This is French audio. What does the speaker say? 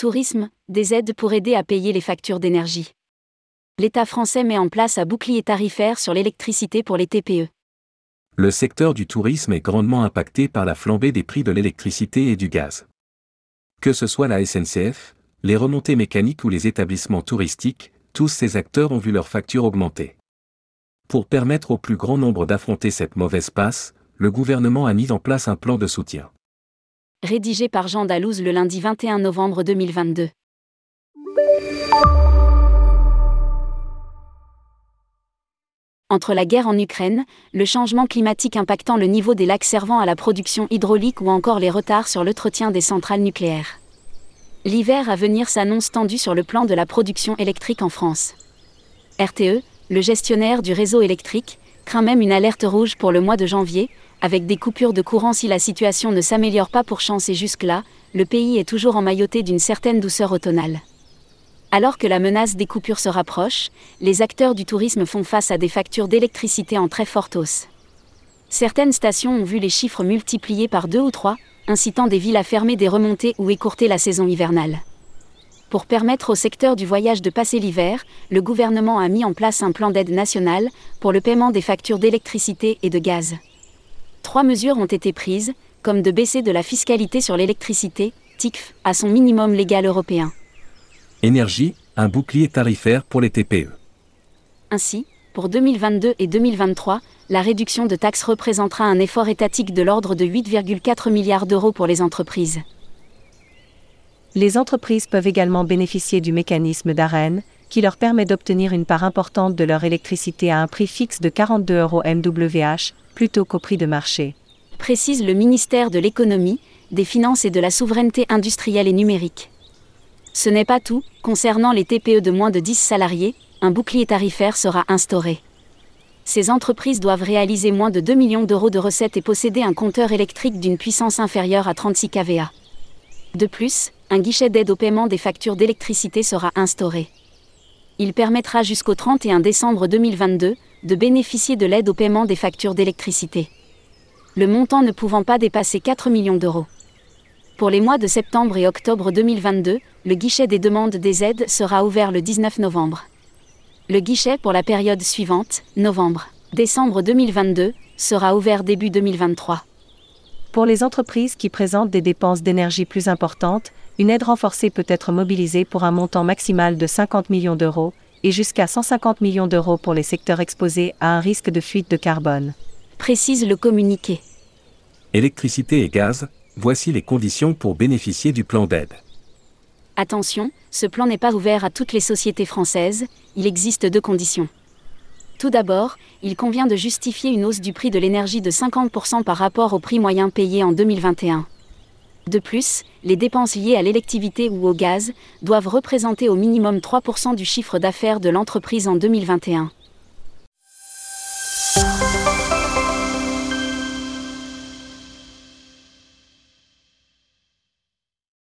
Tourisme, des aides pour aider à payer les factures d'énergie. L'État français met en place un bouclier tarifaire sur l'électricité pour les TPE. Le secteur du tourisme est grandement impacté par la flambée des prix de l'électricité et du gaz. Que ce soit la SNCF, les remontées mécaniques ou les établissements touristiques, tous ces acteurs ont vu leurs factures augmenter. Pour permettre au plus grand nombre d'affronter cette mauvaise passe, le gouvernement a mis en place un plan de soutien. Rédigé par Jean Dalouse le lundi 21 novembre 2022. Entre la guerre en Ukraine, le changement climatique impactant le niveau des lacs servant à la production hydraulique ou encore les retards sur l'entretien des centrales nucléaires. L'hiver à venir s'annonce tendu sur le plan de la production électrique en France. RTE, le gestionnaire du réseau électrique, craint même une alerte rouge pour le mois de janvier, avec des coupures de courant si la situation ne s'améliore pas pour chancer jusque-là, le pays est toujours emmailloté d'une certaine douceur automnale. Alors que la menace des coupures se rapproche, les acteurs du tourisme font face à des factures d'électricité en très forte hausse. Certaines stations ont vu les chiffres multipliés par deux ou trois, incitant des villes à fermer des remontées ou écourter la saison hivernale. Pour permettre au secteur du voyage de passer l'hiver, le gouvernement a mis en place un plan d'aide national pour le paiement des factures d'électricité et de gaz. Trois mesures ont été prises, comme de baisser de la fiscalité sur l'électricité, TICF, à son minimum légal européen. Énergie, un bouclier tarifaire pour les TPE. Ainsi, pour 2022 et 2023, la réduction de taxes représentera un effort étatique de l'ordre de 8,4 milliards d'euros pour les entreprises. Les entreprises peuvent également bénéficier du mécanisme d'AREN, qui leur permet d'obtenir une part importante de leur électricité à un prix fixe de 42 euros MWH, plutôt qu'au prix de marché. Précise le ministère de l'économie, des finances et de la souveraineté industrielle et numérique. Ce n'est pas tout, concernant les TPE de moins de 10 salariés, un bouclier tarifaire sera instauré ces entreprises doivent réaliser moins de 2 millions d'euros de recettes et posséder un compteur électrique d'une puissance inférieure à 36 kVA. De plus, un guichet d'aide au paiement des factures d'électricité sera instauré. Il permettra jusqu'au 31 décembre 2022 de bénéficier de l'aide au paiement des factures d'électricité. Le montant ne pouvant pas dépasser 4 millions d'euros. Pour les mois de septembre et octobre 2022, le guichet des demandes des aides sera ouvert le 19 novembre. Le guichet pour la période suivante, novembre-décembre 2022, sera ouvert début 2023. Pour les entreprises qui présentent des dépenses d'énergie plus importantes, une aide renforcée peut être mobilisée pour un montant maximal de 50 millions d'euros et jusqu'à 150 millions d'euros pour les secteurs exposés à un risque de fuite de carbone. Précise le communiqué. Électricité et gaz, voici les conditions pour bénéficier du plan d'aide. Attention, ce plan n'est pas ouvert à toutes les sociétés françaises, il existe deux conditions. Tout d'abord, il convient de justifier une hausse du prix de l'énergie de 50% par rapport au prix moyen payé en 2021. De plus, les dépenses liées à l'électivité ou au gaz doivent représenter au minimum 3% du chiffre d'affaires de l'entreprise en 2021.